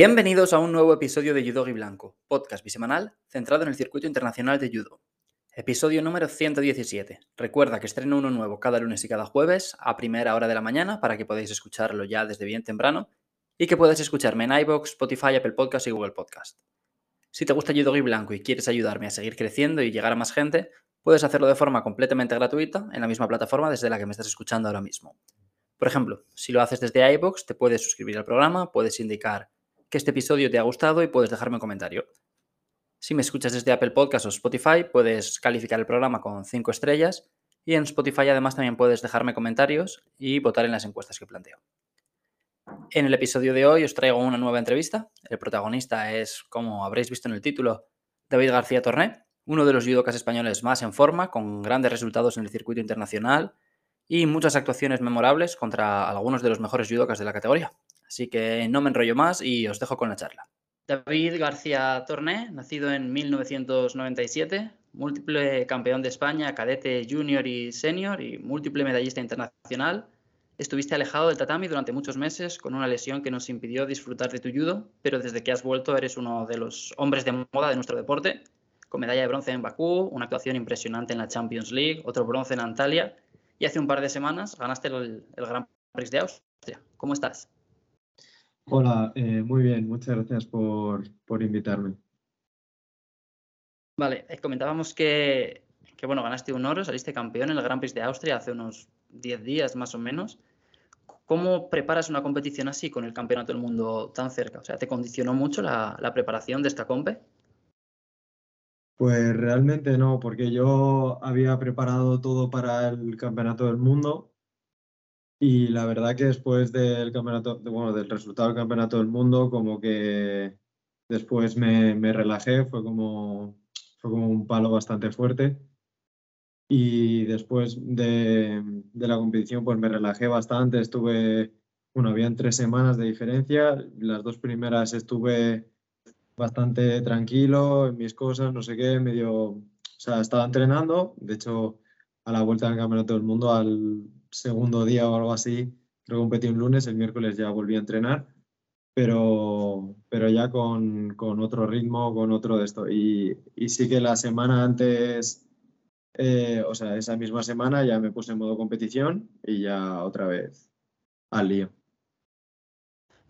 Bienvenidos a un nuevo episodio de Judo Blanco, podcast bisemanal centrado en el circuito internacional de judo. Episodio número 117. Recuerda que estreno uno nuevo cada lunes y cada jueves a primera hora de la mañana para que podáis escucharlo ya desde bien temprano y que puedas escucharme en iBox, Spotify, Apple Podcast y Google Podcast. Si te gusta Judo Blanco y quieres ayudarme a seguir creciendo y llegar a más gente, puedes hacerlo de forma completamente gratuita en la misma plataforma desde la que me estás escuchando ahora mismo. Por ejemplo, si lo haces desde iBox, te puedes suscribir al programa, puedes indicar que este episodio te ha gustado y puedes dejarme un comentario. Si me escuchas desde Apple Podcast o Spotify, puedes calificar el programa con 5 estrellas y en Spotify además también puedes dejarme comentarios y votar en las encuestas que planteo. En el episodio de hoy os traigo una nueva entrevista. El protagonista es, como habréis visto en el título, David García Torné, uno de los judocas españoles más en forma, con grandes resultados en el circuito internacional y muchas actuaciones memorables contra algunos de los mejores judocas de la categoría. Así que no me enrollo más y os dejo con la charla. David García Torné, nacido en 1997, múltiple campeón de España, cadete junior y senior y múltiple medallista internacional. Estuviste alejado del tatami durante muchos meses con una lesión que nos impidió disfrutar de tu judo, pero desde que has vuelto eres uno de los hombres de moda de nuestro deporte, con medalla de bronce en Bakú, una actuación impresionante en la Champions League, otro bronce en Antalya y hace un par de semanas ganaste el, el Gran Prix de Austria. ¿Cómo estás? Hola, eh, muy bien, muchas gracias por, invitarme. Vale, eh, comentábamos que, bueno, ganaste un oro, saliste campeón en el Gran Prix de Austria hace unos 10 días más o menos. ¿Cómo preparas una competición así con el Campeonato del Mundo tan cerca? O sea, ¿te condicionó mucho la, la preparación de esta compe? Pues realmente no, porque yo había preparado todo para el Campeonato del Mundo y la verdad que después del campeonato, bueno, del resultado del campeonato del mundo, como que después me, me relajé, fue como, fue como un palo bastante fuerte. Y después de, de, la competición, pues me relajé bastante. Estuve, bueno, habían tres semanas de diferencia. Las dos primeras estuve bastante tranquilo en mis cosas, no sé qué, medio, o sea, estaba entrenando. De hecho, a la vuelta del campeonato del mundo, al segundo día o algo así, creo que competí un lunes, el miércoles ya volví a entrenar, pero, pero ya con, con otro ritmo, con otro de esto. Y, y sí que la semana antes, eh, o sea, esa misma semana ya me puse en modo competición y ya otra vez al lío.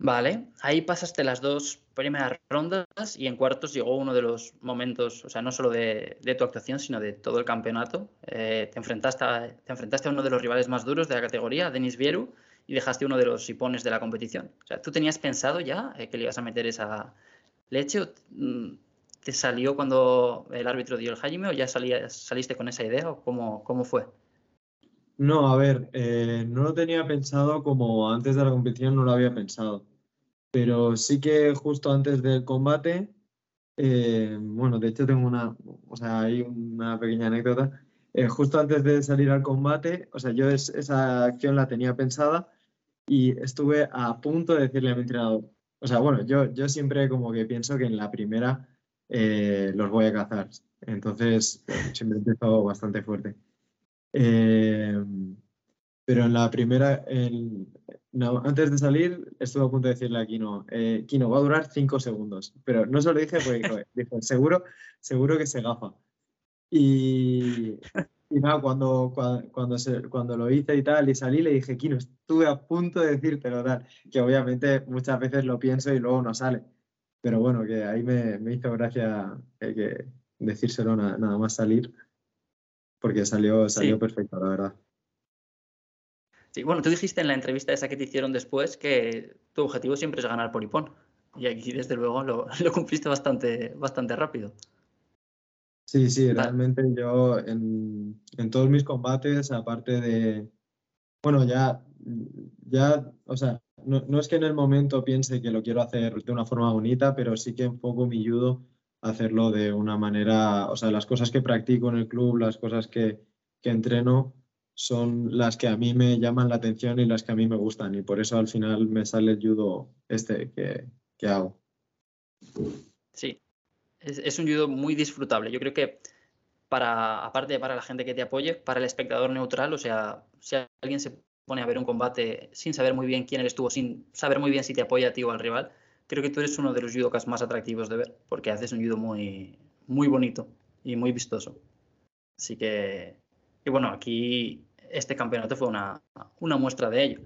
Vale, ahí pasaste las dos primeras rondas y en cuartos llegó uno de los momentos, o sea, no solo de, tu actuación, sino de todo el campeonato. Eh, te, enfrentaste a, te enfrentaste a uno de los rivales más duros de la categoría, Denis Vieru, y dejaste uno de los hipones de la competición. O sea, ¿tú tenías pensado ya eh, que le ibas a meter esa leche? O, mm, ¿Te salió cuando el árbitro dio el Jaime o ya saliste con esa idea o cómo, cómo fue? No, a ver, eh, no lo tenía pensado como antes de la competición no lo había pensado. Pero sí que justo antes del combate, eh, bueno, de hecho tengo una, o sea, hay una pequeña anécdota. Eh, justo antes de salir al combate, o sea, yo esa acción la tenía pensada y estuve a punto de decirle a mi entrenador, o sea, bueno, yo, yo siempre como que pienso que en la primera los voy a cazar. Entonces, siempre he empezado bastante fuerte. Eh, pero en la primera, antes de salir, estuve a punto de decirle a Kino, eh, Kino, va a durar cinco segundos. Pero no se lo dije porque dijo, seguro, seguro que se gafa. Y, y nada, cuando, cuando, cuando, lo hice y tal, y salí, le dije, Kino, estuve a punto de decírtelo tal, que obviamente muchas veces lo pienso y luego no sale. Pero bueno, que ahí me, me hizo gracia eh, que decírselo nada más salir porque salió, salió perfecto, la verdad. Sí, bueno, tú dijiste en la entrevista esa que te hicieron después que tu objetivo siempre es ganar por Ipón. Y aquí, desde luego, lo, cumpliste bastante, bastante rápido. Sí, sí, realmente yo en, en, todos mis combates, aparte de, bueno, ya, ya, o sea, no, no, es que en el momento piense que lo quiero hacer de una forma bonita, pero sí que enfoco mi judo hacerlo de una manera, o sea, las cosas que practico en el club, las cosas que, que entreno, son las que a mí me llaman la atención y las que a mí me gustan. Y por eso al final me sale el judo este que, que hago. Sí, es, un judo muy disfrutable. Yo creo que para, aparte para la gente que te apoye, para el espectador neutral, o sea, si alguien se pone a ver un combate sin saber muy bien quién eres tú o sin saber muy bien si te apoya a ti o al rival, creo que tú eres uno de los judokas más atractivos de ver, porque haces un judo muy, muy bonito y muy vistoso. Así que, y bueno, aquí este campeonato fue una, una muestra de ello.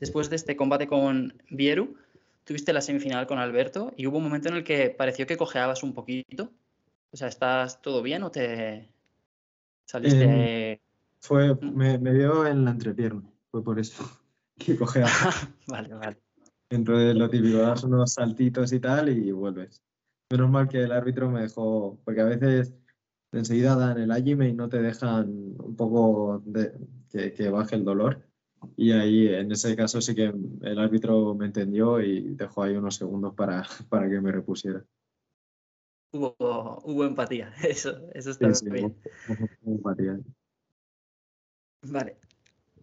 Después de este combate con Vieru, tuviste la semifinal con Alberto y hubo un momento en el que pareció que cojeabas un poquito. O sea, ¿estás todo bien o te saliste? Eh, fue, me, me, dio en la entrepierna, fue por eso que cojeaba. vale, vale. Entonces lo típico, das unos saltitos y tal y vuelves. Menos mal que el árbitro me dejó, porque a veces enseguida dan el ajime y no te dejan un poco de, que, que baje el dolor. Y ahí, en ese caso, sí que el árbitro me entendió y dejó ahí unos segundos para, para que me repusiera. Hubo, hubo empatía, eso, eso está bien. Hubo, empatía. Vale.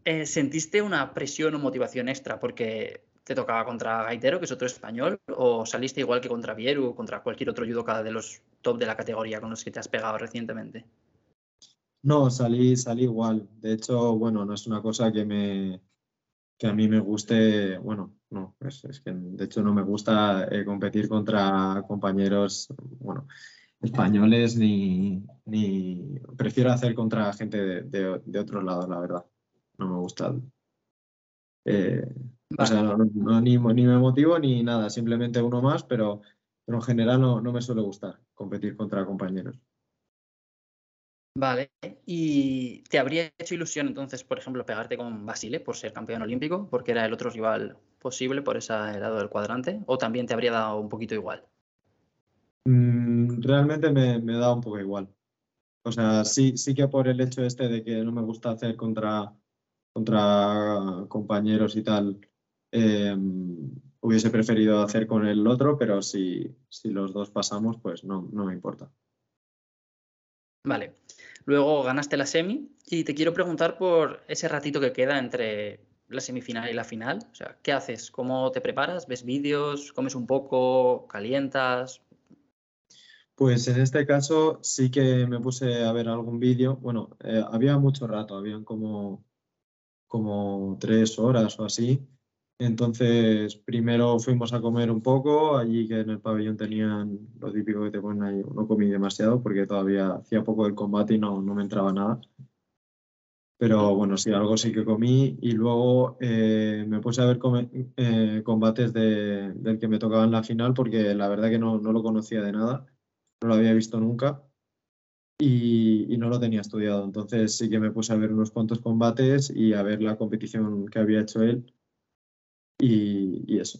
Eh, ¿Sentiste una presión o motivación extra porque te tocaba contra Gaitero, que es otro español, o saliste igual que contra Vieru o contra cualquier otro judoka de los top de la categoría con los que te has pegado recientemente? No, salí, salí igual. De hecho, bueno, no es una cosa que me que a mí me guste, bueno, no, es, que de hecho no me gusta eh, competir contra compañeros, bueno, españoles ni, ni prefiero hacer contra gente de, de, de otros lados, la verdad. No me gusta. Eh, o sea, no, ni, ni, me motivo ni nada, simplemente uno más, pero, pero en general no, no me suele gustar competir contra compañeros. Vale, ¿y te habría hecho ilusión entonces, por ejemplo, pegarte con Basile por ser campeón olímpico, porque era el otro rival posible por ese lado del cuadrante, o también te habría dado un poquito igual? Mm, realmente me, me da un poco igual. O sea, sí, sí que por el hecho este de que no me gusta hacer contra, contra compañeros y tal, eh, hubiese preferido hacer con el otro, pero si, si los dos pasamos, pues no, no me importa. Vale. Luego ganaste la semi y te quiero preguntar por ese ratito que queda entre la semifinal y la final. O sea, ¿qué haces? ¿Cómo te preparas? ¿Ves vídeos? ¿Comes un poco? ¿Calientas? Pues en este caso sí que me puse a ver algún vídeo. Bueno, eh, había mucho rato, habían como, como tres horas o así. Entonces, primero fuimos a comer un poco, allí que en el pabellón tenían lo típico que te ponen ahí, no comí demasiado porque todavía hacía poco del combate y no, no me entraba nada. Pero bueno, sí, algo sí que comí y luego eh, me puse a ver eh, combates de, del que me tocaba en la final porque la verdad que no, no, lo conocía de nada, no lo había visto nunca y, y no lo tenía estudiado. Entonces sí que me puse a ver unos cuantos combates y a ver la competición que había hecho él y, eso.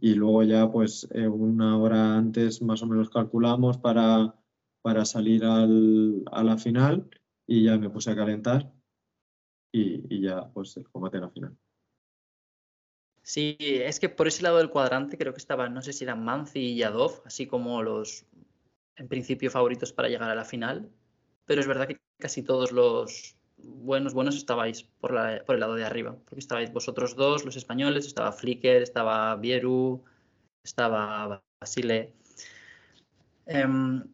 Y, luego ya pues eh, una hora antes más o menos calculamos para, para salir al, a la final y ya me puse a calentar y, ya pues el combate a la final. Sí, es que por ese lado del cuadrante creo que estaban, no sé si eran Manzi y Yadov, así como los en principio favoritos para llegar a la final, pero es verdad que casi todos los, buenos, buenos estabais por, la, por el lado de arriba, porque estabais vosotros dos, los españoles, estaba Flicker, estaba Vieru, estaba Basile. Em,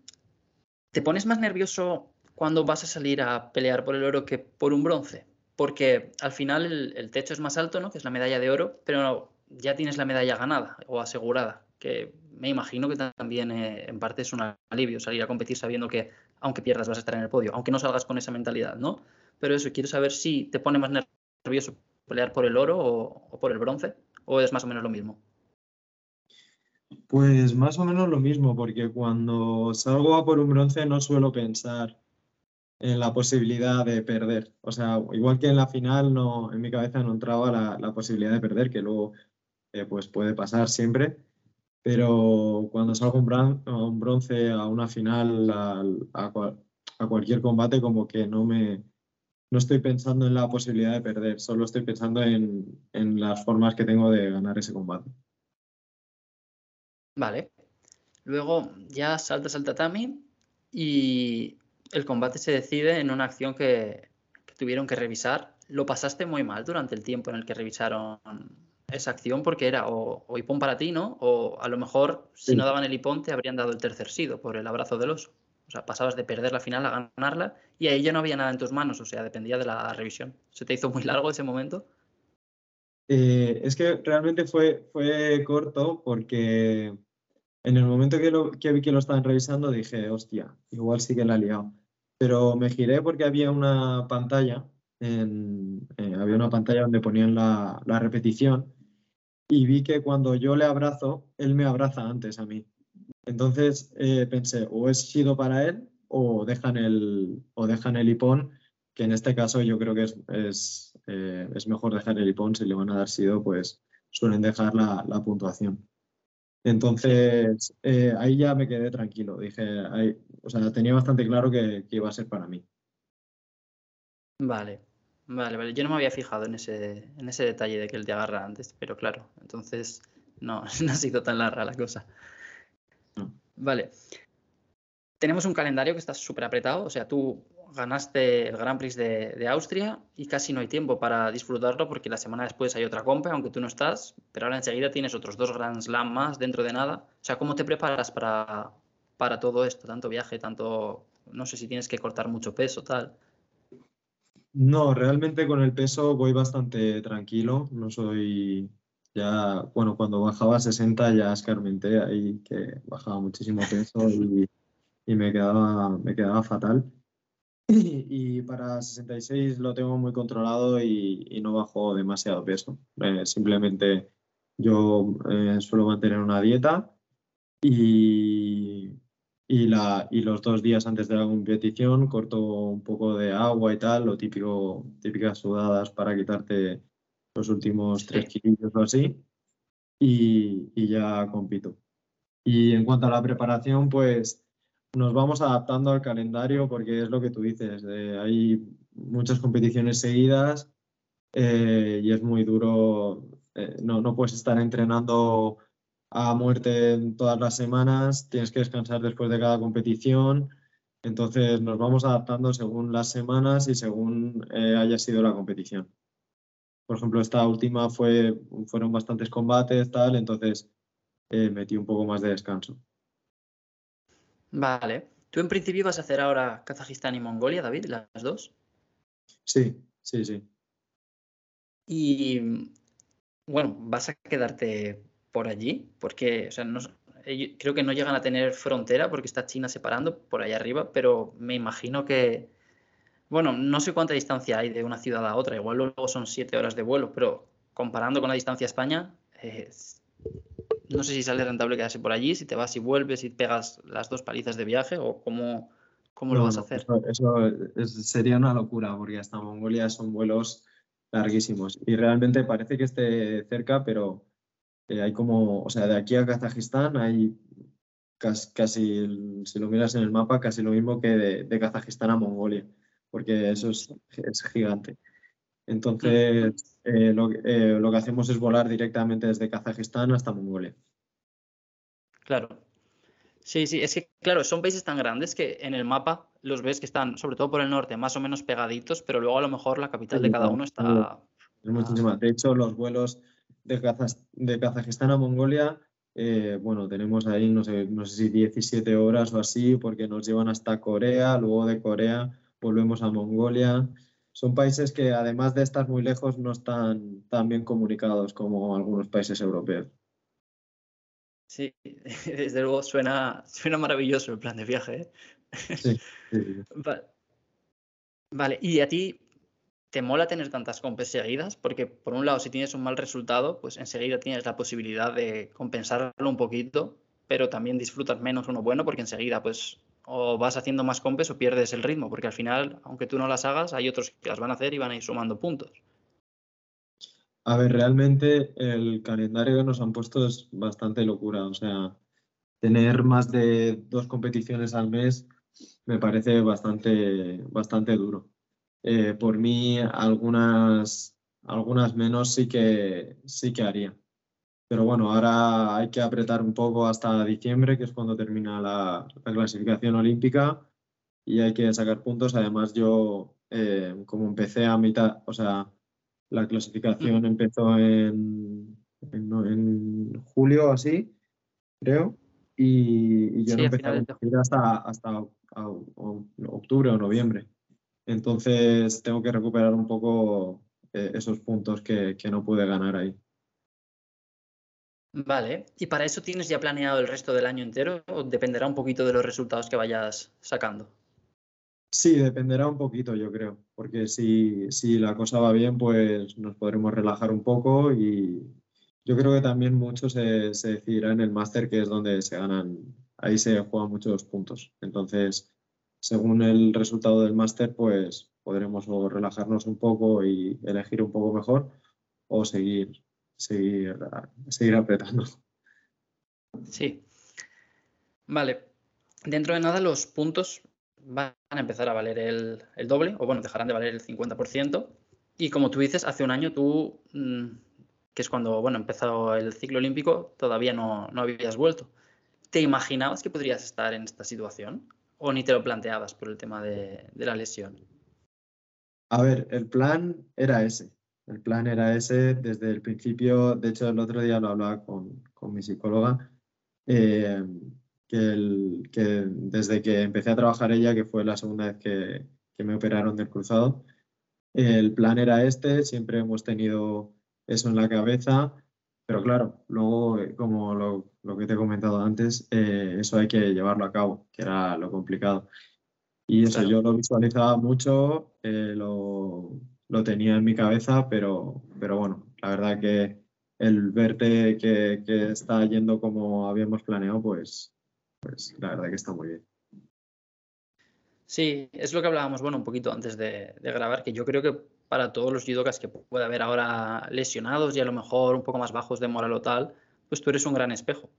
¿Te pones más nervioso cuando vas a salir a pelear por el oro que por un bronce? Porque al final el, techo es más alto, ¿no? Que es la medalla de oro, pero ya tienes la medalla ganada o asegurada, que me imagino que también eh, en parte es un alivio salir a competir sabiendo que aunque pierdas vas a estar en el podio, aunque no salgas con esa mentalidad, ¿no? pero eso, quiero saber si te pone más nervioso pelear por el oro o, por el bronce, o es más o menos lo mismo. Pues más o menos lo mismo, porque cuando salgo a por un bronce no suelo pensar en la posibilidad de perder. O sea, igual que en la final, no, en mi cabeza no entraba la, posibilidad de perder, que luego eh, pues puede pasar siempre. Pero cuando salgo un bronce, a una final, a cualquier combate, como que no me, no estoy pensando en la posibilidad de perder, solo estoy pensando en, las formas que tengo de ganar ese combate. Vale. Luego ya saltas al tatami y el combate se decide en una acción que, tuvieron que revisar. Lo pasaste muy mal durante el tiempo en el que revisaron esa acción porque era o, o hipón para ti, ¿no? O a lo mejor si no daban el hipón te habrían dado el tercer sido por el abrazo del oso. O sea, pasabas de perder la final a ganarla y ahí ya no había nada en tus manos, o sea, dependía de la revisión. ¿Se te hizo muy largo ese momento? Eh, es que realmente fue, fue corto porque en el momento que, lo, que vi que lo estaban revisando dije, hostia, igual sí que la he liado. Pero me giré porque había una pantalla, en, eh, había una pantalla donde ponían la, la repetición y vi que cuando yo le abrazo, él me abraza antes a mí. Entonces eh, pensé, o es sido para él o dejan el, o dejan el hipón, que en este caso yo creo que es, es, eh, es mejor dejar el hipón, si le van a dar sido, pues suelen dejar la, la puntuación. Entonces, eh, ahí ya me quedé tranquilo. Dije, ahí, o sea, tenía bastante claro que, que, iba a ser para mí. Vale, vale, vale. Yo no me había fijado en ese, en ese detalle de que él te agarra antes, pero claro, entonces no, no ha sido tan larga la cosa. No. Vale. Tenemos un calendario que está súper apretado, o sea, tú ganaste el Grand Prix de, de, Austria y casi no hay tiempo para disfrutarlo porque la semana después hay otra compa, aunque tú no estás, pero ahora enseguida tienes otros dos Grand Slam más dentro de nada. O sea, ¿cómo te preparas para, para todo esto? Tanto viaje, tanto, no sé si tienes que cortar mucho peso, tal. No, realmente con el peso voy bastante tranquilo, no soy ya, bueno, cuando bajaba a 60 ya escarmenté ahí que bajaba muchísimo peso y, y me, quedaba, me quedaba fatal. Y, para 66 lo tengo muy controlado y, y no bajo demasiado peso. Eh, simplemente yo eh, suelo mantener una dieta y, y, la, y los dos días antes de la competición corto un poco de agua y tal, lo típico, típicas sudadas para quitarte los últimos tres kilos o así y, y ya compito. Y en cuanto a la preparación, pues nos vamos adaptando al calendario porque es lo que tú dices, eh, hay muchas competiciones seguidas eh, y es muy duro, eh, no, no puedes estar entrenando a muerte todas las semanas, tienes que descansar después de cada competición, entonces nos vamos adaptando según las semanas y según haya sido la competición. Por ejemplo, esta última fue, fueron bastantes combates, tal, entonces metí un poco más de descanso. Vale. ¿Tú en principio vas a hacer ahora Kazajistán y Mongolia, David, las dos? Sí, sí, sí. Y bueno, ¿vas a quedarte por allí? Porque, o sea, no, creo que no llegan a tener frontera porque está China separando por allá arriba, pero me imagino que, bueno, no sé cuánta distancia hay de una ciudad a otra, igual luego son siete horas de vuelo, pero comparando con la distancia a España, eh, no sé si sale rentable quedarse por allí, si te vas y vuelves y pegas las dos palizas de viaje o cómo, cómo no, lo vas a hacer. Eso, eso sería una locura porque hasta Mongolia son vuelos larguísimos y realmente parece que esté cerca, pero eh, hay como, o sea, de aquí a Kazajistán hay casi, casi, si lo miras en el mapa, casi lo mismo que de, de Kazajistán a Mongolia, porque eso es, es gigante. Entonces, eh, lo, eh, lo, que hacemos es volar directamente desde Kazajistán hasta Mongolia. Claro. Sí, sí, es que, claro, son países tan grandes que en el mapa los ves que están, sobre todo por el norte, más o menos pegaditos, pero luego a lo mejor la capital de cada uno está. Es muchísima. De hecho, los vuelos de, Kazaj de Kazajistán a Mongolia, eh, bueno, tenemos ahí, no sé, no sé si 17 horas o así, porque nos llevan hasta Corea, luego de Corea volvemos a Mongolia son países que además de estar muy lejos no están tan bien comunicados como algunos países europeos. Sí, desde luego suena, suena maravilloso el plan de viaje. ¿eh? Sí, sí, vale. vale, y a ti te mola tener tantas compes seguidas, porque por un lado si tienes un mal resultado, pues enseguida tienes la posibilidad de compensarlo un poquito, pero también disfrutas menos uno bueno, porque enseguida pues o vas haciendo más compes o pierdes el ritmo, porque al final, aunque tú no las hagas, hay otros que las van a hacer y van a ir sumando puntos. A ver, realmente el calendario que nos han puesto es bastante locura. O sea, tener más de dos competiciones al mes me parece bastante, bastante duro. Eh, por mí, algunas, algunas menos sí que, sí que haría. Pero bueno, ahora hay que apretar un poco hasta diciembre, que es cuando termina la, la clasificación olímpica, y hay que sacar puntos. Además, yo, eh, como empecé a mitad, o sea, la clasificación empezó en, en, en julio, así, creo, y, y yo sí, no empecé a competir hasta, hasta a, a, octubre o noviembre. Entonces, tengo que recuperar un poco eh, esos puntos que, que no pude ganar ahí. Vale, ¿y para eso tienes ya planeado el resto del año entero o dependerá un poquito de los resultados que vayas sacando? Sí, dependerá un poquito, yo creo, porque si, si la cosa va bien, pues nos podremos relajar un poco y yo creo que también mucho se, se decidirá en el máster, que es donde se ganan, ahí se juegan muchos puntos. Entonces, según el resultado del máster, pues podremos relajarnos un poco y elegir un poco mejor o seguir, seguir, seguir apretando. Sí. Vale. Dentro de nada, los puntos van a empezar a valer el, el doble, o bueno, dejarán de valer el 50%. Y como tú dices, hace un año tú, mm, que es cuando bueno, empezó el ciclo olímpico, todavía no, no habías vuelto. ¿Te imaginabas que podrías estar en esta situación? ¿O ni te lo planteabas por el tema de, la lesión? A ver, el plan era ese. El plan era ese desde el principio. De hecho, el otro día lo hablaba con, con mi psicóloga. Eh, que, el, que, desde que empecé a trabajar ella, que fue la segunda vez que, que, me operaron del cruzado, el plan era este, siempre hemos tenido eso en la cabeza, pero claro, luego, eh, como lo, lo que te he comentado antes, eh, eso hay que llevarlo a cabo, que era lo complicado. Y eso claro. yo lo visualizaba mucho, eh, lo, lo, tenía en mi cabeza, pero, pero bueno, la verdad que el verte que, que está yendo como habíamos planeado, pues pues la verdad que está muy bien. Sí, es lo que hablábamos, bueno, un poquito antes de, de, grabar, que yo creo que para todos los judokas que puede haber ahora lesionados y a lo mejor un poco más bajos de moral o tal, pues tú eres un gran espejo,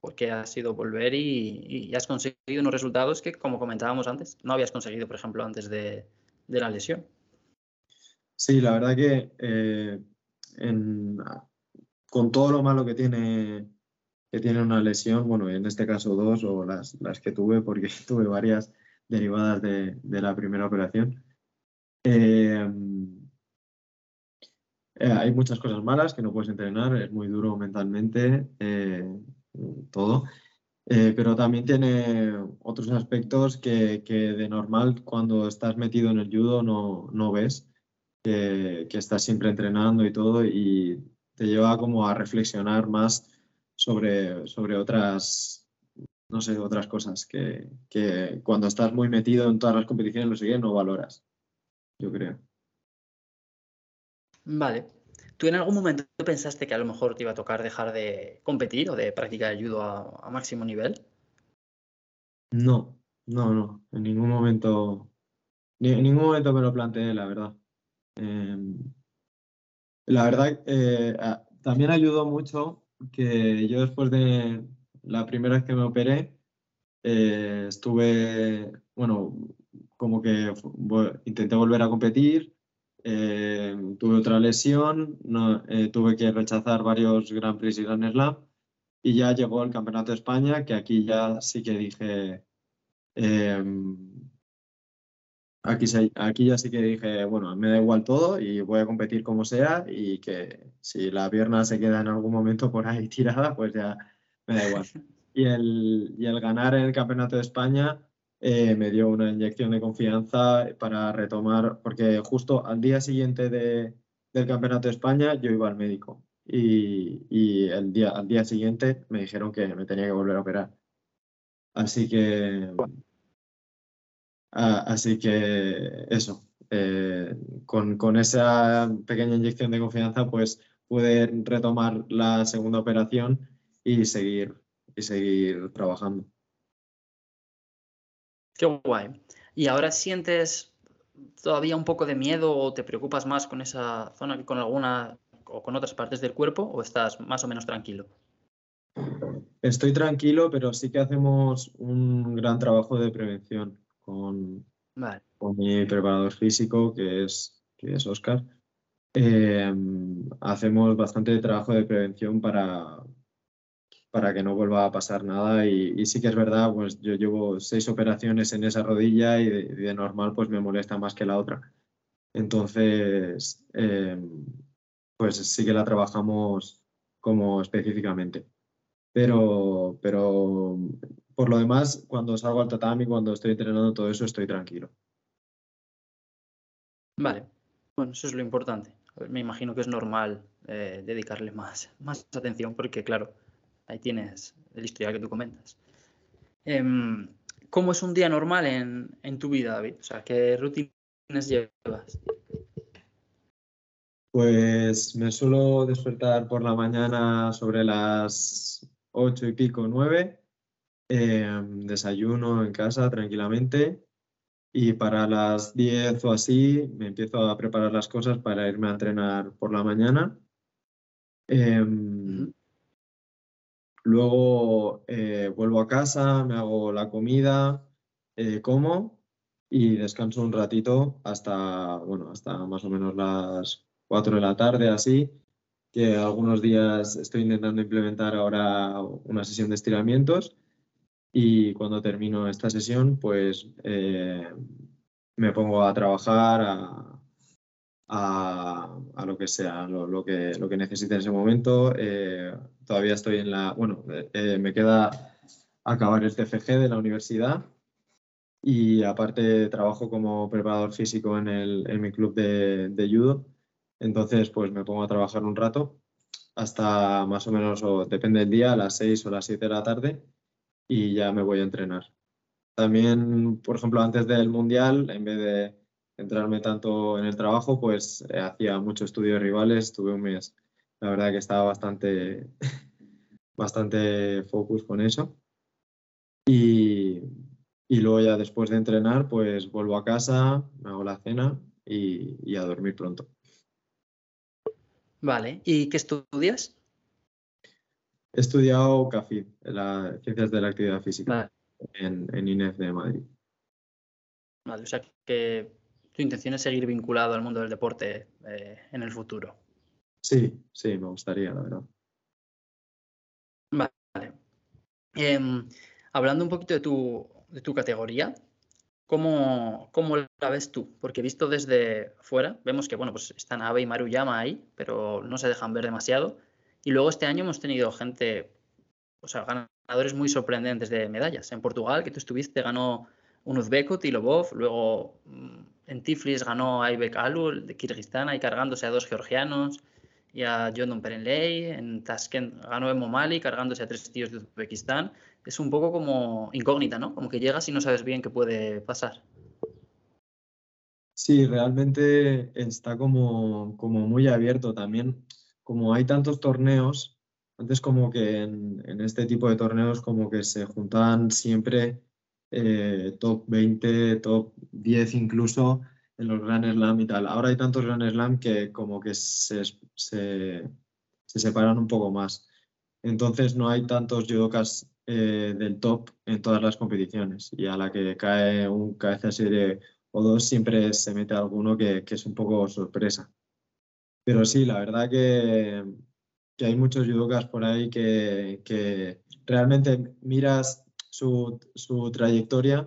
porque has sido volver y, has conseguido unos resultados que, como comentábamos antes, no habías conseguido, por ejemplo, antes de, la lesión. Sí, la verdad que eh, con todo lo malo que tiene que tiene una lesión, bueno, en este caso dos o las, que tuve, porque tuve varias derivadas de, de la primera operación. Eh, eh, hay muchas cosas malas que no puedes entrenar, es muy duro mentalmente, eh, todo. Eh, pero también tiene otros aspectos que, que, de normal cuando estás metido en el judo no, no ves, que, que estás siempre entrenando y todo, y te lleva como a reflexionar más sobre, sobre otras, no sé, otras cosas que, que, cuando estás muy metido en todas las competiciones, lo sigues, no valoras, yo creo. Vale. ¿Tú en algún momento pensaste que a lo mejor te iba a tocar dejar de competir o de practicar judo a, a máximo nivel? No, no, no. En ningún momento, en ningún momento me lo planteé, la verdad. Eh, la verdad, eh, también ayudó mucho que yo después de la primera vez que me operé, eh, estuve, bueno, como que intenté volver a competir, eh, tuve otra lesión, no, eh, tuve que rechazar varios Grand Prix y Grand Slam y ya llegó el Campeonato de España, que aquí ya sí que dije, em, Aquí, aquí ya sí que dije, bueno, me da igual todo y voy a competir como sea y que si la pierna se queda en algún momento por ahí tirada, pues ya me da igual. Y el, y el ganar en el Campeonato de España eh, me dio una inyección de confianza para retomar, porque justo al día siguiente de, del Campeonato de España yo iba al médico y, el día, al día siguiente me dijeron que me tenía que volver a operar. Así que así que eso, eh, con, con, esa pequeña inyección de confianza, pues pude retomar la segunda operación y seguir, y seguir trabajando. Qué guay. ¿Y ahora sientes todavía un poco de miedo o te preocupas más con esa zona que con alguna o con otras partes del cuerpo o estás más o menos tranquilo? Estoy tranquilo, pero sí que hacemos un gran trabajo de prevención con, vale. con mi preparador físico, que es, que es Oscar. Eh, hacemos bastante trabajo de prevención para, para que no vuelva a pasar nada y, y, sí que es verdad, pues yo llevo seis operaciones en esa rodilla y de, de normal pues me molesta más que la otra. Entonces, eh, pues sí que la trabajamos como específicamente. Pero, pero por lo demás, cuando salgo al tatami, cuando estoy entrenando todo eso, estoy tranquilo. Vale, bueno, eso es lo importante. me imagino que es normal eh, dedicarle más, más atención porque, claro, ahí tienes el historial que tú comentas. Em, ¿Cómo es un día normal en, en, tu vida, David? O sea, ¿qué rutinas llevas? Pues me suelo despertar por la mañana sobre las ocho y pico, nueve. Em, desayuno en casa tranquilamente y para las 10 o así me empiezo a preparar las cosas para irme a entrenar por la mañana. Em, luego eh, vuelvo a casa, me hago la comida, eh, como y descanso un ratito hasta, bueno, hasta más o menos las 4 de la tarde, así, que algunos días estoy intentando implementar ahora una sesión de estiramientos y cuando termino esta sesión, pues eh, me pongo a trabajar, a, a, lo que sea, lo, que, lo que necesite en ese momento. Todavía estoy en la, bueno, eh, me queda acabar el CFG de la universidad y aparte trabajo como preparador físico en, el, en mi club de, de, judo. Entonces, pues me pongo a trabajar un rato hasta más o menos, o depende del día, a las 6 o las 7 de la tarde y ya me voy a entrenar. También, por ejemplo, antes del Mundial, en vez de centrarme tanto en el trabajo, pues eh, hacía mucho estudio de rivales, tuve un mes, la verdad que estaba bastante, bastante focus con eso. Y, y, luego ya después de entrenar, pues vuelvo a casa, me hago la cena y, y a dormir pronto. Vale, ¿y qué estudias? He estudiado CAFID, las Ciencias de la Actividad Física, en, en INEF de Madrid. Vale, o sea que tu intención es seguir vinculado al mundo del deporte eh, en el futuro. Sí, sí, me gustaría, la verdad. Vale. Em, hablando un poquito de tu, de tu categoría, ¿cómo, ¿cómo, la ves tú? Porque visto desde fuera, vemos que bueno, pues están Abe y Maruyama ahí, pero no se dejan ver demasiado. Y luego este año hemos tenido gente, o sea, ganadores muy sorprendentes de medallas. En Portugal, que tú estuviste, ganó un uzbeko, Tilobov, luego mm, en Tiflis ganó Aibek Alul de Kirguistán, ahí cargándose a dos georgianos y a John Perenley. En Tashkent ganó Emo Mali, cargándose a tres tíos de Uzbekistán. Es un poco como incógnita, ¿no? Como que llegas y no sabes bien qué puede pasar. Sí, realmente está como, como muy abierto también como hay tantos torneos, antes como que en, este tipo de torneos como que se juntaban siempre eh, top 20, top 10 incluso en los Grand Slam y tal. Ahora hay tantos Grand Slam que como que se, se, separan un poco más. Entonces no hay tantos judokas eh, del top en todas las competiciones y a la que cae un cabeza serie o dos siempre se mete alguno que, que es un poco sorpresa. Pero sí, la verdad que, hay muchos judokas por ahí que, realmente miras su, trayectoria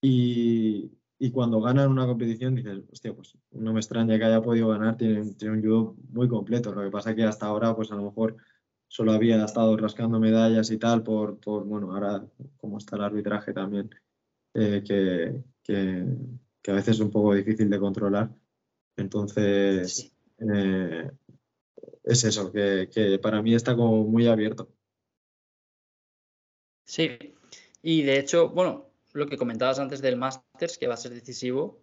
y, cuando ganan una competición dices, hostia, pues no me extraña que haya podido ganar, tiene, tiene un judo muy completo. Lo que pasa es que hasta ahora, pues a lo mejor solo había estado rascando medallas y tal, por, bueno, ahora como está el arbitraje también, eh, que, que, a veces es un poco difícil de controlar. Entonces, eh, es eso, que, para mí está como muy abierto. Sí, y de hecho, bueno, lo que comentabas antes del Masters, que va a ser decisivo,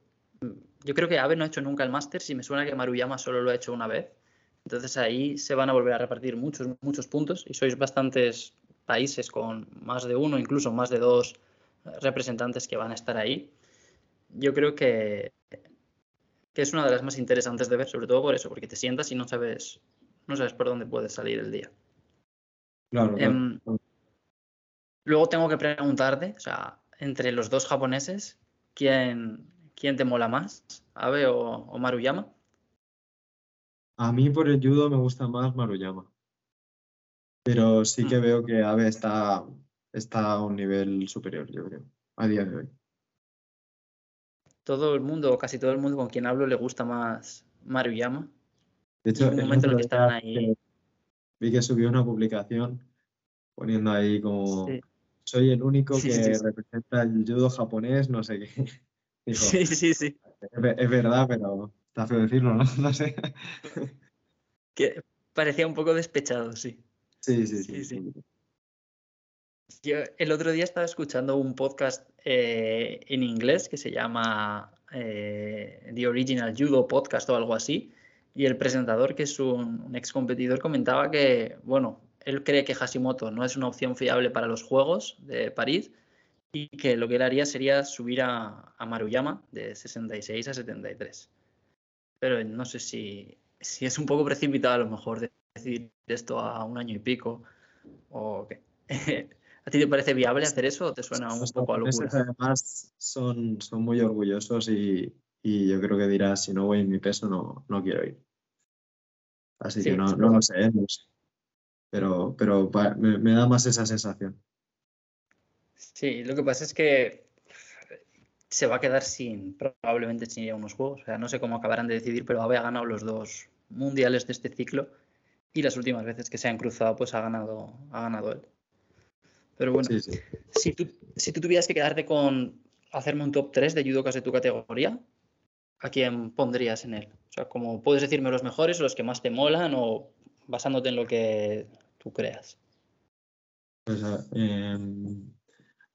yo creo que Abe no ha hecho nunca el Masters y me suena que Maruyama solo lo ha hecho una vez. Entonces ahí se van a volver a repartir muchos, muchos puntos y sois bastantes países con más de uno, incluso más de dos representantes que van a estar ahí. Yo creo que que es una de las más interesantes de ver, sobre todo por eso, porque te sientas y no sabes, no sabes por dónde puede salir el día. Claro, em, luego tengo que preguntarte, o sea, entre los dos japoneses, ¿quién, quién te mola más? ¿Abe o, Maruyama? A mí por el judo me gusta más Maruyama. Pero sí que mm. veo que Abe está, está a un nivel superior, yo creo, a día de hoy todo el mundo, o casi todo el mundo con quien hablo, le gusta más Maruyama. De hecho, en un momento en el que estaban ahí. Vi que subió una publicación poniendo ahí como. Soy el único que representa el judo japonés, no sé qué. sí, sí, sí. Es, verdad, pero, Está feo decirlo, ¿no? No sé. Que parecía un poco despechado, sí. Sí, sí, sí. Sí, sí. Yo el otro día estaba escuchando un podcast eh, en inglés que se llama eh, The Original Judo Podcast o algo así. Y el presentador, que es un, un ex competidor, comentaba que, bueno, él cree que Hashimoto no es una opción fiable para los Juegos de París y que lo que él haría sería subir a, a Maruyama de 66 a 73. Pero no sé si, si es un poco precipitado a lo mejor de decir esto a un año y pico o qué. ¿A ti te parece viable hacer eso o te suena un poco a locura? además son, son muy orgullosos y, y yo creo que dirás, si no voy en mi peso, no, no quiero ir. Así Sí, que no, no lo sé, no sé. Pero, pero me, me da más esa sensación. Sí, lo que pasa es que se va a quedar sin, probablemente sin ir a unos juegos. O sea, no sé cómo acabarán de decidir, pero había ganado los dos mundiales de este ciclo y las últimas veces que se han cruzado, pues ha ganado, ha ganado él. Pero bueno, Sí, sí. si tú, si tú tuvieras que quedarte con hacerme un top 3 de judocas de tu categoría, ¿a quién pondrías en él? O sea, como puedes decirme los mejores o los que más te molan o basándote en lo que tú creas. Pues, a, em,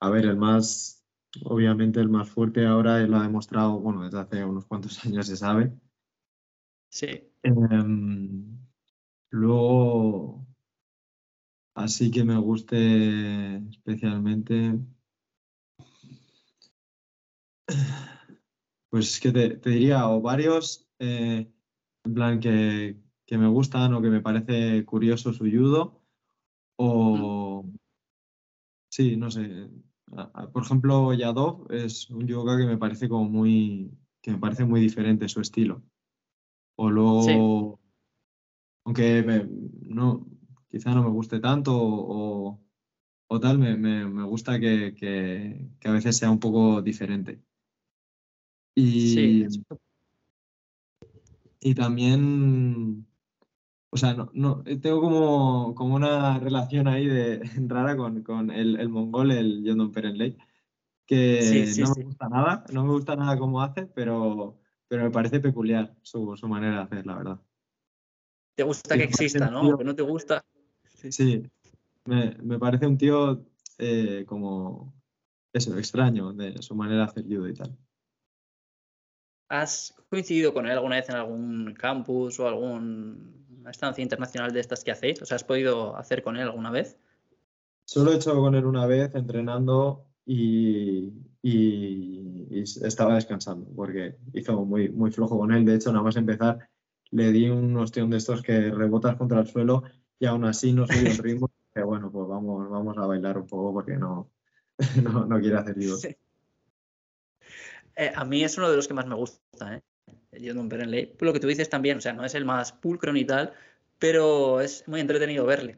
a ver, el más, obviamente el más fuerte ahora lo ha demostrado, bueno, desde hace unos cuantos años se sabe. Sí, Em, luego, así que me guste especialmente, pues es que te, te diría, o varios, eh, en plan que, que me gustan o que me parece curioso su judo, o sí, no sé. Por ejemplo, Yadov es un yoga que me parece como muy, que me parece muy diferente su estilo. O luego, aunque me- no, quizá no me guste tanto o, o tal, me, me- me gusta que, que- que a veces sea un poco diferente. sí, Y, y también, o sea, no, no, tengo como, como una relación ahí de, rara con, con el, el mongol, el Yondon Perenley, que Sí, sí, no sí. me gusta nada, no me gusta nada cómo hace, pero, pero me parece peculiar su, su manera de hacer, la verdad. te gusta que exista, ¿no? tío- Aunque no te gusta. Sí. Sí, me, me parece un tío eh, como eso, extraño de su manera de hacer judo y tal. ¿Has coincidido con él alguna vez en algún campus o alguna estancia internacional de estas que hacéis? O sea, ¿has podido hacer con él alguna vez? Solo he hecho con él una vez entrenando y, y- y estaba descansando porque hizo muy, muy flojo con él. De hecho, nada más empezar, le di un ostión de estos que rebotas contra el suelo y aún así no subió el ritmo. Que bueno, pues vamos, vamos a bailar un poco porque no, no, no quiere hacer judo. Sí. Eh, a mí es uno de los que más me gusta, ¿eh? Jordan Perenley. Lo que tú dices también, o sea, no es el más pulcro ni tal, pero es muy entretenido verle.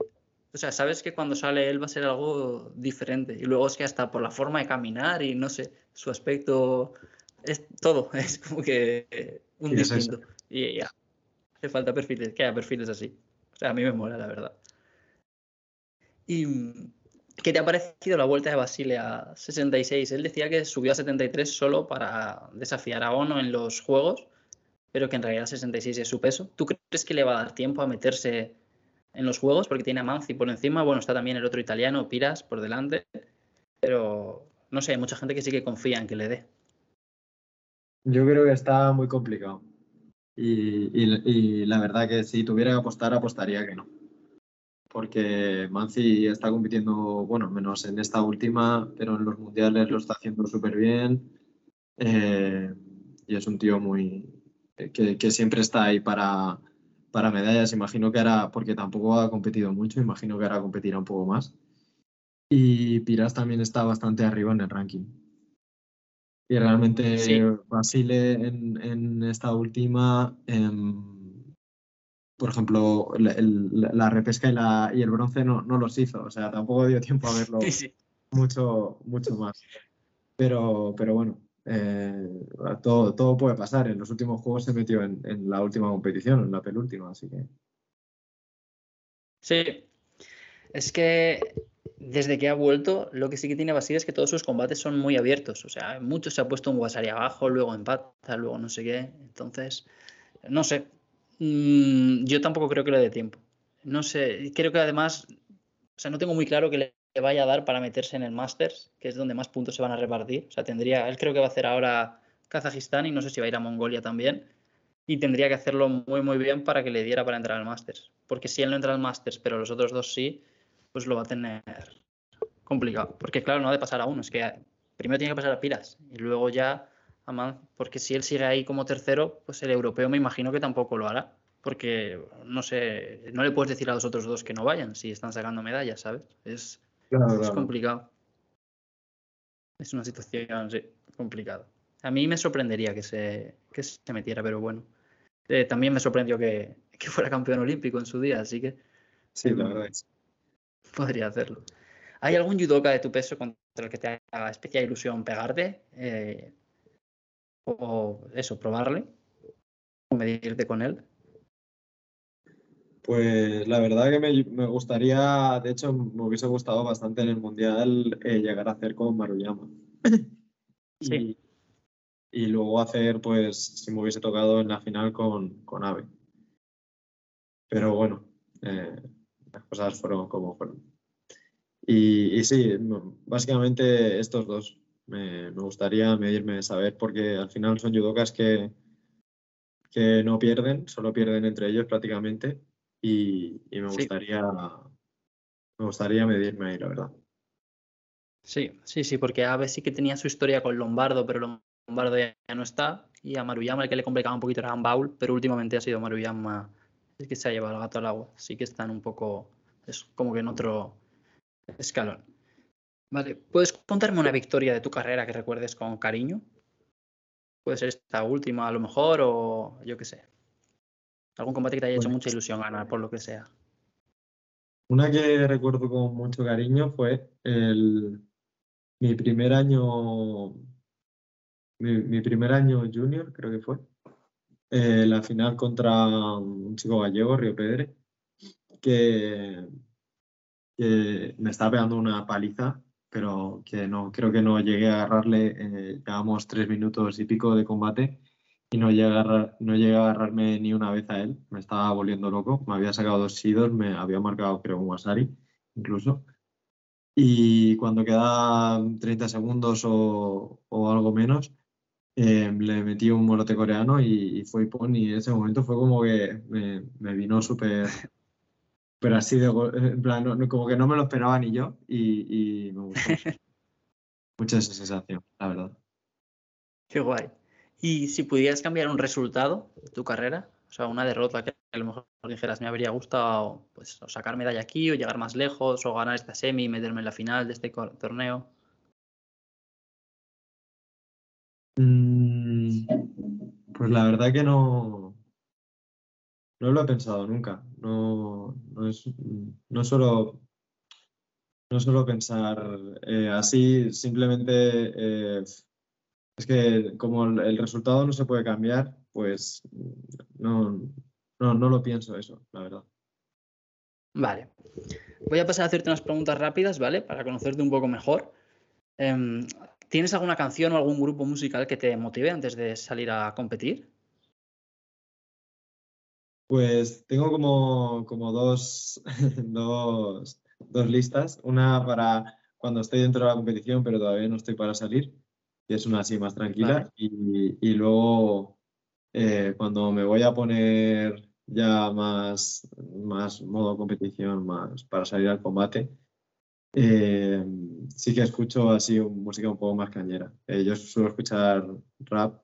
O sea, sabes que cuando sale él va a ser algo diferente. Y luego es que hasta por la forma de caminar y no sé, su aspecto, es todo. Es como que eh, un distinto. Y ya, hace falta perfiles, que haya perfiles así. O sea, a mí me mola, la verdad. ¿Y mm, qué te ha parecido la vuelta de Basile a 66? Él decía que subió a 73 solo para desafiar a Ono en los juegos, pero que en realidad 66 es su peso. ¿Tú crees que le va a dar tiempo a meterse en los juegos? Porque tiene a Manzi por encima, bueno, está también el otro italiano, Piras, por delante, pero no sé, hay mucha gente que sí que confía en que le dé. Yo creo que está muy complicado. Y, y- y la verdad que si tuviera que apostar, apostaría que no. Porque Manzi está compitiendo, bueno, menos en esta última, pero en los mundiales lo está haciendo súper bien. Eh, y es un tío muy que, que siempre está ahí para, para medallas. Imagino que hará, porque tampoco ha competido mucho, imagino que ahora competirá un poco más. Y Piras también está bastante arriba en el ranking. Y realmente Sí. Basile en, en esta última, em, por ejemplo, el- el- la repesca y, la, y el bronce no, no los hizo. O sea, tampoco dio tiempo a verlo Sí, sí. mucho, mucho más. Pero, pero bueno, eh, todo, todo puede pasar. En los últimos juegos se metió en, en la última competición, en la penúltima, así que Sí, es que desde que ha vuelto, lo que sí que tiene Basir es que todos sus combates son muy abiertos. O sea, mucho se ha puesto un Wasari abajo, luego empata, luego no sé qué. Entonces, no sé. Mm, yo tampoco creo que le dé tiempo. No sé, creo que además, o sea, no tengo muy claro que le vaya a dar para meterse en el Masters, que es donde más puntos se van a repartir. O sea, tendría, él creo que va a hacer ahora Kazajistán y no sé si va a ir a Mongolia también. Y tendría que hacerlo muy, muy bien para que le diera para entrar al Masters. Porque si él no entra al Masters, pero los otros dos sí, pues lo va a tener complicado. Porque claro, no ha de pasar a uno, es que primero tiene que pasar a Piras y luego ya porque si él sigue ahí como tercero, pues el europeo me imagino que tampoco lo hará. Porque no sé, no le puedes decir a los otros dos que no vayan si están sacando medallas, ¿sabes? Es, complicado. Es una situación sí, complicada. A mí me sorprendería que se, que se metiera, pero bueno. Eh, también me sorprendió que, que, fuera campeón olímpico en su día, así que. Sí, la verdad es podría hacerlo. ¿Hay algún judoka de tu peso contra el que te haga especial ilusión pegarte? Eh, o eso, probarle, o medirte con él. Pues la verdad que me, gustaría, de hecho me hubiese gustado bastante en el Mundial eh, llegar a hacer con Maruyama. Sí. Y, luego hacer, pues, si me hubiese tocado en la final con, con Ave. Pero bueno, eh, las cosas fueron como fueron. Y, sí, básicamente estos dos. Me, gustaría medirme, saber, porque al final son judokas que, que no pierden, solo pierden entre ellos prácticamente. Y, me gustaría me gustaría medirme ahí, la verdad. Sí, sí, sí, porque Abe sí que tenía su historia con Lombardo, pero Lombardo ya no está. Y a Maruyama el que le complicaba un poquito era Baul, pero últimamente ha sido Maruyama el que se ha llevado el gato al agua. Sí que están un poco, es como que en otro, escalón. Vale, ¿puedes contarme una victoria de tu carrera que recuerdes con cariño? Puede ser esta última a lo mejor o yo qué sé. Algún combate que te haya hecho mucha ilusión ganar por lo que sea. Una que recuerdo con mucho cariño fue el, mi primer año, mi, primer año junior, creo que fue. Eh, la final contra un chico gallego, Río Pedre, que que me estaba pegando una paliza, pero que no, creo que no llegué a agarrarle, eh, llevamos tres minutos y pico de combate y no llegué, a agarrar, no llegué a agarrarme ni una vez a él, me estaba volviendo loco, me había sacado dos sidos, me había marcado creo un wasari incluso. Y cuando quedaban 30 segundos o, o algo menos, eh, le metí un molote coreano y, fue Ipon y en ese momento fue como que me, me vino súper pero así de en plan, como que no me lo esperaba ni yo y, me gustó mucho esa sensación, la verdad. Qué guay. Y si pudieras cambiar un resultado de tu carrera, o sea, una derrota que a lo mejor dijeras me habría gustado pues, o sacar medalla aquí, o llegar más lejos, o ganar esta semi y meterme en la final de este torneo. Mm, pues la verdad que no, no lo he pensado nunca. No, no, es, no solo no pensar eh, así, simplemente eh, es que como el, resultado no se puede cambiar, pues no, no, no, lo pienso eso, la verdad. Vale. Voy a pasar a hacerte unas preguntas rápidas, ¿vale? Para conocerte un poco mejor. Em, ¿Tienes alguna canción o algún grupo musical que te motive antes de salir a competir? Pues tengo como, como dos, dos, dos, listas. Una para cuando estoy dentro de la competición, pero todavía no estoy para salir, que es una así más tranquila. Y, y, luego, eh, cuando me voy a poner ya más, más modo competición, más para salir al combate, eh, sí que escucho así música un poco más cañera. Eh, yo suelo escuchar rap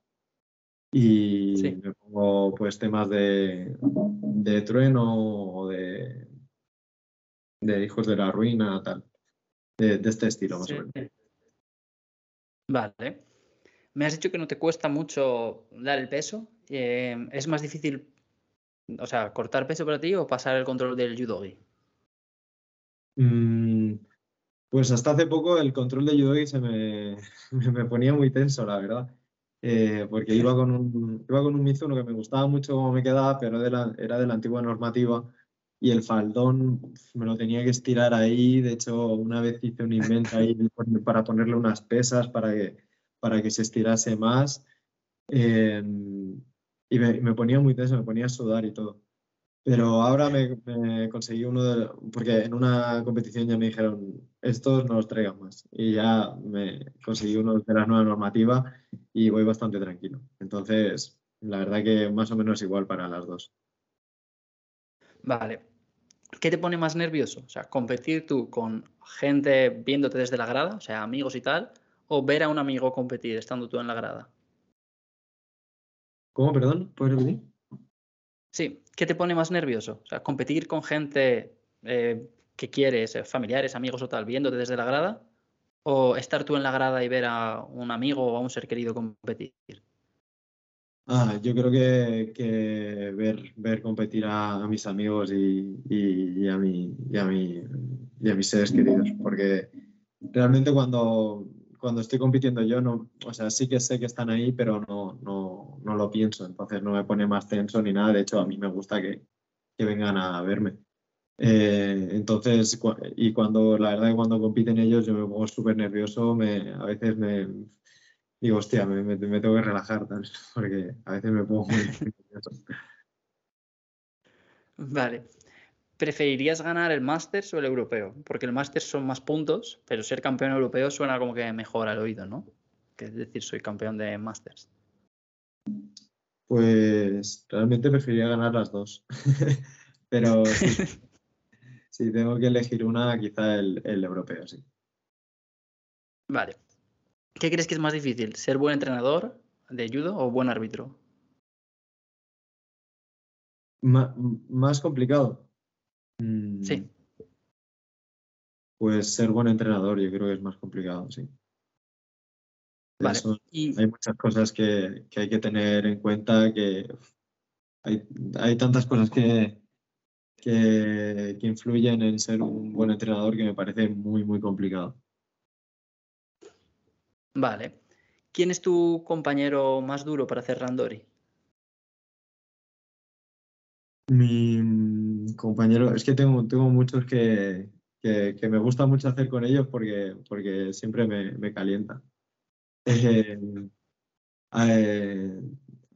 y me pongo pues temas de, de trueno o de, de hijos de la ruina, tal. De, este estilo, más o menos. Vale. Me has dicho que no te cuesta mucho dar el peso. Eh, ¿Es más difícil, o sea, cortar peso para ti o pasar el control del judogi? Mm, pues hasta hace poco el control de judogi se me, me ponía muy tenso, la verdad. Eh, porque iba con, un, iba con un Mizuno que me gustaba mucho cómo me quedaba, pero era de la antigua normativa y el faldón me lo tenía que estirar ahí. De hecho, una vez hice un invento ahí para ponerle unas pesas para que, para que se estirase más. Em, y me, ponía muy tenso, me ponía a sudar y todo. Pero ahora me, conseguí uno de. Porque en una competición ya me dijeron, estos no los traigan más. Y ya me conseguí uno de la nueva normativa y voy bastante tranquilo. Entonces, la verdad que más o menos igual para las dos. Vale. ¿Qué te pone más nervioso? O sea, competir tú con gente viéndote desde la grada, o sea, amigos y tal, o ver a un amigo competir estando tú en la grada. ¿Cómo, perdón? ¿Puedes repetir? Sí, ¿qué te pone más nervioso? O sea, competir con gente eh, que quieres, eh, familiares, amigos o tal, viéndote desde la grada, o estar tú en la grada y ver a un amigo o a un ser querido competir. Ah, yo creo que, ver, ver competir a, mis amigos y, a mi, y, a mis seres queridos, porque realmente cuando, cuando estoy compitiendo yo, no, o sea, sí que sé que están ahí, pero no, no, no lo pienso, entonces no me pone más tenso ni nada, de hecho a mí me gusta que, vengan a verme. Eh, entonces, y cuando, la verdad que cuando compiten ellos yo me pongo súper nervioso, me, a veces me, digo, hostia, me, tengo que relajar, porque a veces me pongo muy nervioso. Vale. ¿Preferirías ganar el Masters o el europeo? Porque el Masters son más puntos, pero ser campeón europeo suena como que mejor al oído, ¿no? Que es decir, soy campeón de Masters. Pues realmente preferiría ganar las dos. pero si, tengo que elegir una, quizá el, el europeo, sí. Vale. ¿Qué crees que es más difícil? ¿Ser buen entrenador de judo o buen árbitro? más complicado. Sí. Pues ser buen entrenador, yo creo que es más complicado, sí. Vale. Hay muchas cosas que, hay que tener en cuenta, que hay, tantas cosas que, que, que influyen en ser un buen entrenador que me parece muy, muy complicado. Vale. ¿Quién es tu compañero más duro para hacer randori? Mi compañero, es que tengo, tengo muchos que, me gusta mucho hacer con ellos porque, porque siempre me, calienta. Eh, eh,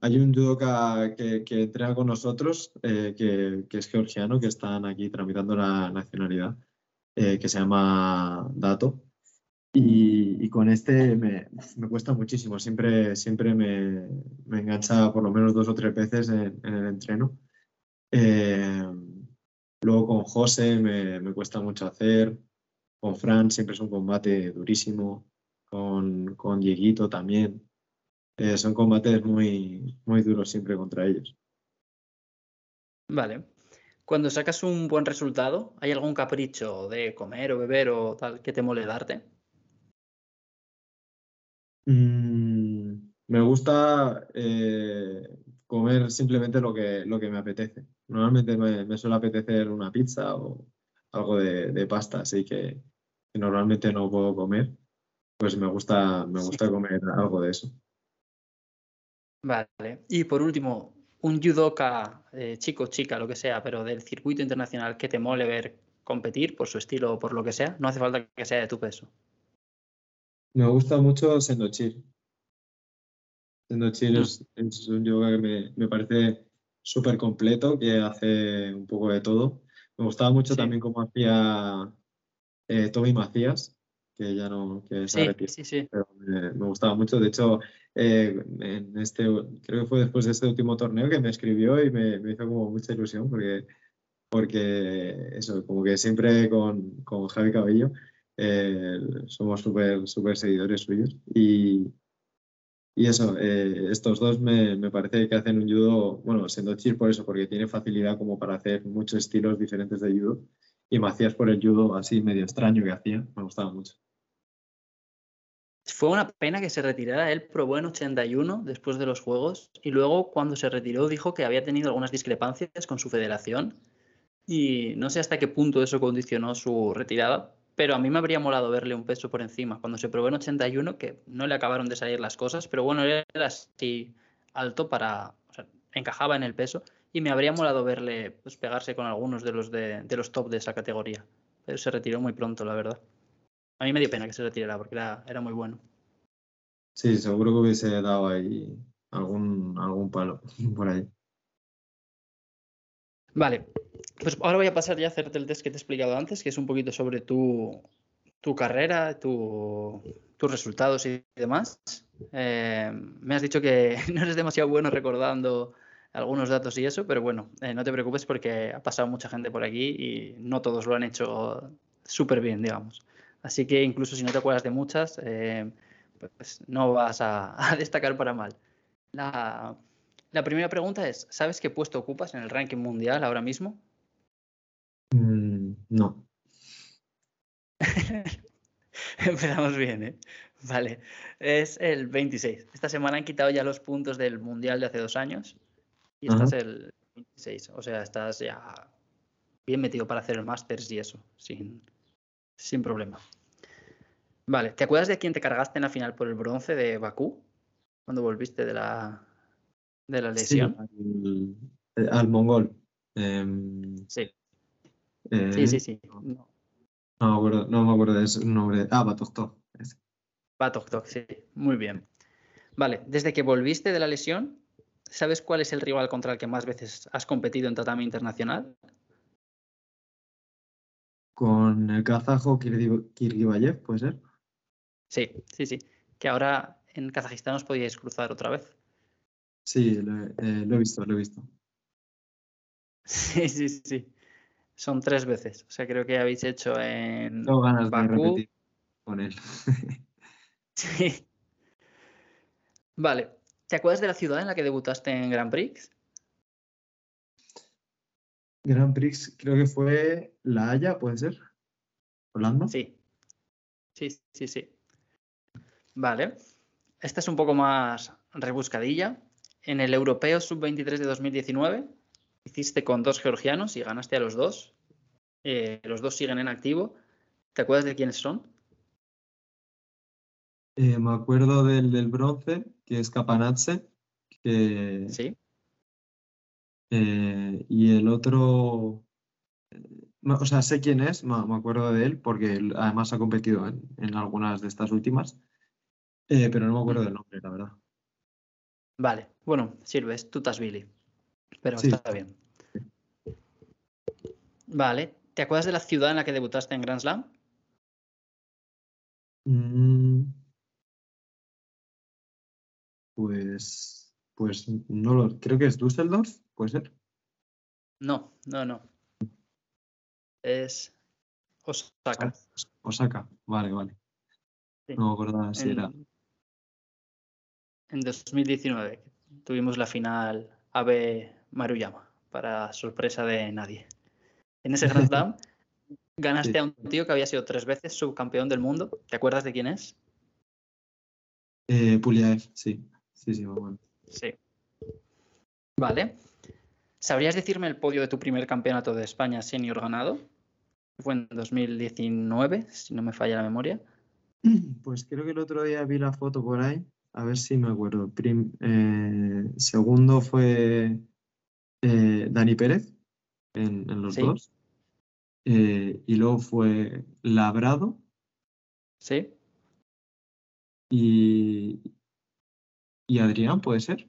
hay un judoka que, que entrena con nosotros, eh, que, es georgiano, que están aquí tramitando la nacionalidad, que se llama Dato. Y, con este me, cuesta muchísimo, siempre, siempre me, engancha por lo menos dos o tres veces en, el entreno. Eh, luego con José me, cuesta mucho hacer, con Fran siempre es un combate durísimo, con, con Dieguito también. Eh, son combates muy, muy duros siempre contra ellos. Vale. Cuando sacas un buen resultado, ¿hay algún capricho de comer o beber o tal que te mole darte? Mm, me gusta eh, comer simplemente lo que, lo que me apetece. Normalmente me, suele apetecer una pizza o algo de, pasta, así que, normalmente no puedo comer. Pues me gusta, me gusta comer algo de eso. Vale. Y por último, un judoka, eh, chico, chica, lo que sea, pero del circuito internacional que te mole ver competir por su estilo o por lo que sea, no hace falta que sea de tu peso. Me gusta mucho Sendochir. Sendochir mm. es, un yoga que me, parece súper completo, que hace un poco de todo. Me gustaba mucho también cómo hacía eh, Tommy Macías, que ya no que sí, sí, sí. pero me, gustaba mucho. De hecho, eh, en este, creo que fue después de este último torneo que me escribió y me, hizo como mucha ilusión porque, porque eso, como que siempre con, con Javi Cabello eh, somos súper super seguidores suyos. Y, y eso, eh, estos dos me, parece que hacen un judo, bueno, siendo Chir por eso, porque tiene facilidad como para hacer muchos estilos diferentes de judo. Y Macías por el judo así medio extraño que hacía, me gustaba mucho. Fue una pena que se retirara. Él probó en 81 después de los Juegos y luego cuando se retiró dijo que había tenido algunas discrepancias con su federación y no sé hasta qué punto eso condicionó su retirada, pero a mí me habría molado verle un peso por encima. Cuando se probó en 81, que no le acabaron de salir las cosas, pero bueno, era así alto para. O sea, encajaba en el peso. y me habría molado verle pues, pegarse con algunos de los de, los top de esa categoría. Pero se retiró muy pronto, la verdad. A mí me dio pena que se retirara porque era, era muy bueno. Sí, seguro que hubiese dado ahí algún, algún palo por ahí. Vale, pues ahora voy a pasar ya a hacerte el test que te he explicado antes, que es un poquito sobre tu, tu carrera, tu, tus resultados y demás. Eh, me has dicho que no eres demasiado bueno recordando algunos datos y eso, pero bueno, eh, no te preocupes porque ha pasado mucha gente por aquí y no todos lo han hecho súper bien, digamos. Así que incluso si no te acuerdas de muchas, eh, pues no vas a, destacar para mal. La, la, primera pregunta es, ¿sabes qué puesto ocupas en el ranking mundial ahora mismo? Mm, no. Empezamos bien, ¿eh? Vale, es el 26. Esta semana han quitado ya los puntos del mundial de hace dos años y estás el 26. O sea, estás ya bien metido para hacer el Masters y eso, sin, sin problema. Vale, ¿te acuerdas de quién te cargaste en la final por el bronce de Bakú? Cuando volviste de la, de la lesión. al, mongol. Em, sí. Sí, sí, sí. No. me acuerdo, no me acuerdo de su nombre. Ah, Batoktok. Batoktok, sí. Muy bien. Vale, desde que volviste de la lesión, ¿sabes cuál es el rival contra el que más veces has competido en tatami internacional? Con el kazajo Kirgibayev, ¿puede ser? Sí, sí, sí. Que ahora en Kazajistán os podíais cruzar otra vez. Sí, lo, he eh, visto, lo he visto. Sí, sí, sí. Son tres veces. O sea, creo que habéis hecho en. Tengo ganas de repetir con él. sí. Vale. ¿Te acuerdas de la ciudad en la que debutaste en Grand Prix? Grand Prix, creo que fue La Haya, ¿puede ser? ¿Holanda? Sí. Sí, sí, sí. Vale. Esta es un poco más rebuscadilla. En el Europeo Sub-23 de 2019 hiciste con dos georgianos y ganaste a los dos. Eh, los dos siguen en activo. ¿Te acuerdas de quiénes son? Eh, me acuerdo del, del, bronce, que es Capanazze. sí. Eh, y el otro, o sea, sé quién es, me, acuerdo de él, porque además ha competido en, en algunas de estas últimas. Pero no me acuerdo del nombre, la verdad. Vale, bueno, sirves, Tutasvili. Pero está bien. Vale, ¿te acuerdas de la ciudad en la que debutaste en Grand Slam? Mm. pues, pues no lo, creo que es Düsseldorf, puede ser. No, no, no. Es Osaka. Osaka, vale, vale. No me acordaba si era en 2019 tuvimos la final AB Maruyama, para sorpresa de nadie. En ese Grand Slam ganaste a un tío que había sido tres veces subcampeón del mundo. ¿Te acuerdas de quién es? Eh, Puliaev, sí. Sí, sí, bueno. Sí. Vale. ¿Sabrías decirme el podio de tu primer campeonato de España senior ganado? Fue en 2019, si no me falla la memoria. Pues creo que el otro día vi la foto por ahí a ver si me acuerdo. Eh, segundo fue eh, Dani Pérez en, los dos. Eh, y luego fue Labrado. Sí. Y, y Adrián, ¿puede ser?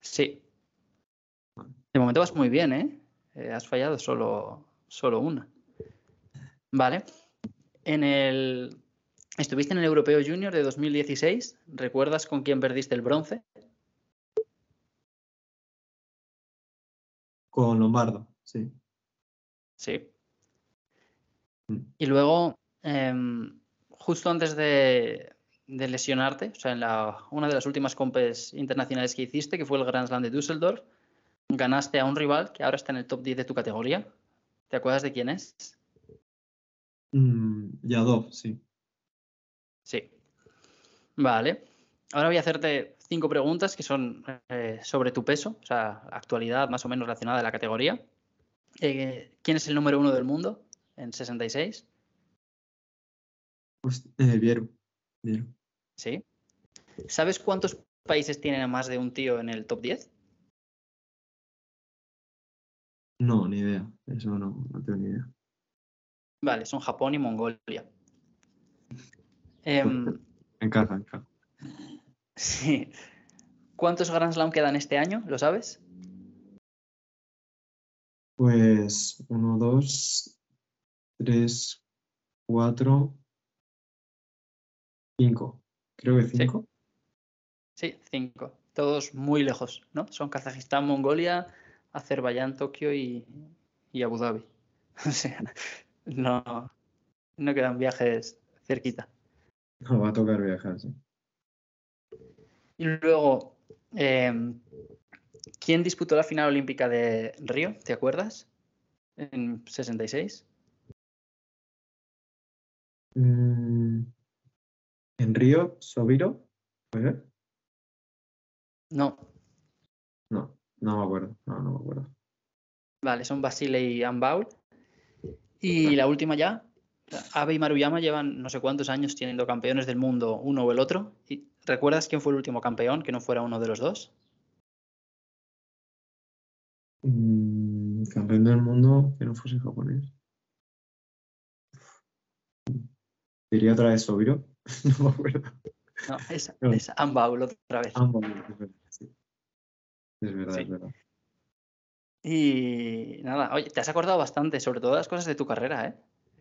Sí. De momento vas muy bien, ¿eh? has fallado solo, solo una. Vale. En el Estuviste en el Europeo Junior de 2016. ¿Recuerdas con quién perdiste el bronce? Con Lombardo, sí. Sí. Mm. Y luego, em, justo antes de, lesionarte, o sea, en la, una de las últimas compes internacionales que hiciste, que fue el Grand Slam de Düsseldorf, ganaste a un rival que ahora está en el top 10 de tu categoría. ¿Te acuerdas de quién es? Mm, Yadov, sí. Sí. Vale. Ahora voy a hacerte cinco preguntas que son eh, sobre tu peso, o sea, actualidad más o menos relacionada a la categoría. Eh, ¿Quién es el número uno del mundo en 66? Pues, eh, Sí. ¿Sabes cuántos países tienen a más de un tío en el top 10? No, ni idea. Eso no, no tengo ni idea. Vale, son Japón y Mongolia. Em, encaja, encaja. Sí. ¿Cuántos Grand Slam quedan este año? ¿Lo sabes? Pues uno, dos, tres, cuatro, cinco. Creo que cinco. Sí, cinco. Todos muy lejos, ¿no? Son Kazajistán, Mongolia, Azerbaiyán, Tokio y, y Abu Dhabi. O sea, no, no quedan viajes cerquita. No, va a tocar viajar, sí. Y luego, em, ¿quién disputó la final olímpica de Río? ¿Te acuerdas? En 66. Mm, ¿En Río? ¿Sobiro? No. No, no me acuerdo. No, no me acuerdo. Vale, son Basile y Ambaul. Y la última ya, Abe y Maruyama llevan no sé cuántos años teniendo campeones del mundo uno o el otro. ¿Y ¿Recuerdas quién fue el último campeón que no fuera uno de los dos? Mm, campeón del mundo que no fuese japonés. Diría otra vez Sobiro. no me acuerdo. No, es, es Ambaul otra vez. Ambaul, es verdad, sí. Es verdad, es verdad. Y nada, oye, te has acordado bastante, sobre todo las cosas de tu carrera, ¿eh?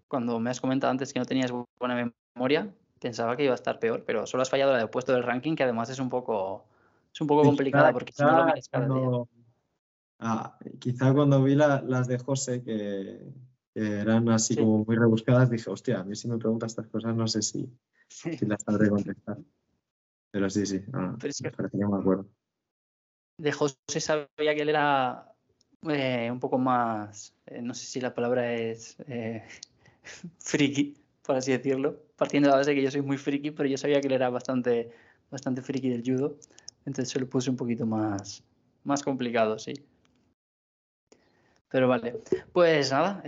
Cuando me has comentado antes que no tenías buena memoria, pensaba que iba a estar peor, pero solo has fallado la de puesto del ranking, que además es un poco, es un poco complicada porque si no lo miras cada día. Ah, quizá cuando vi las de José, que, eran así como muy rebuscadas, dije, hostia, a mí si me preguntas estas cosas no sé si, si las sabré contestar. Pero sí, sí, ah, me me acuerdo. De José sabía que él era eh, un poco más, eh, no sé si la palabra es eh, friki, por así decirlo, partiendo de la base de que yo soy muy friki, pero yo sabía que él era bastante, bastante friki del judo, entonces se lo puse un poquito más, más complicado, sí. Pero vale, pues nada,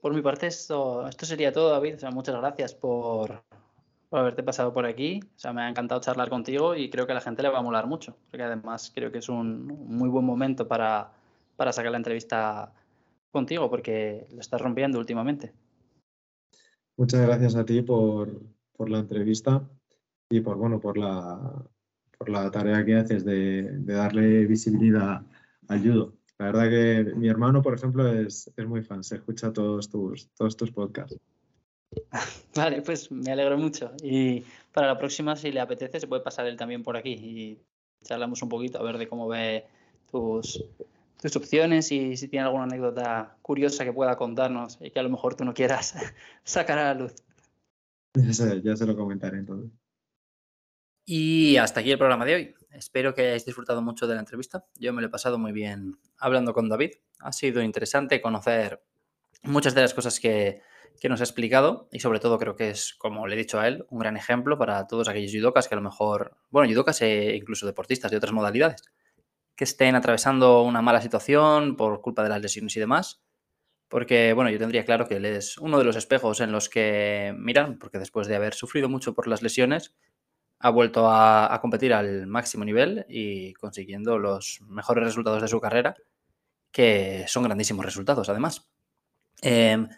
por mi parte esto, esto sería todo, David. Muchas gracias por, por haberte pasado por aquí. Me ha encantado charlar contigo y creo que a la gente le va a molar mucho, porque además creo que es un muy buen momento para, para sacar la entrevista contigo, porque lo estás rompiendo últimamente. Muchas gracias a ti por, la entrevista y por bueno por la, por la tarea que haces de, darle visibilidad al judo. La verdad que mi hermano, por ejemplo, es, muy fan, se escucha todos tus, todos tus podcasts. Vale, pues me alegro mucho. Y para la próxima, si le apetece, se puede pasar él también por aquí y charlamos un poquito a ver de cómo ve tus, tus opciones y si tiene alguna anécdota curiosa que pueda contarnos y que a lo mejor tú no quieras sacar a la luz. Ya se, lo comentaré entonces. Y hasta aquí el programa de hoy. Espero que hayáis disfrutado mucho de la entrevista. Yo me lo he pasado muy bien hablando con David. Ha sido interesante conocer muchas de las cosas que, que nos ha explicado y sobre todo creo que es, como le he dicho a él, un gran ejemplo para todos aquellos judokas que a lo mejor, bueno, judokas e incluso deportistas de otras modalidades, que estén atravesando una mala situación por culpa de las lesiones y demás. Porque, bueno, yo tendría claro que él es uno de los espejos en los que miran, porque después de haber sufrido mucho por las lesiones, ha vuelto a, competir al máximo nivel y consiguiendo los mejores resultados de su carrera, que son grandísimos resultados, además. Em,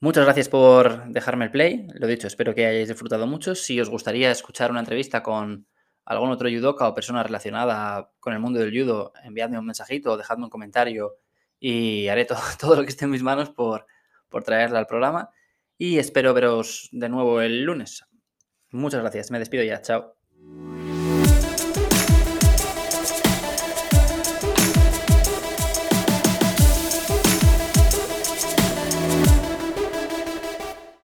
muchas gracias por dejarme el play. Lo dicho, espero que hayáis disfrutado mucho. Si os gustaría escuchar una entrevista con algún otro judoka o persona relacionada con el mundo del judo, enviadme un mensajito o dejadme un comentario y haré todo, todo lo que esté en mis manos por, por traerla al programa. Y espero veros de nuevo el lunes. Muchas gracias, me despido ya, chao.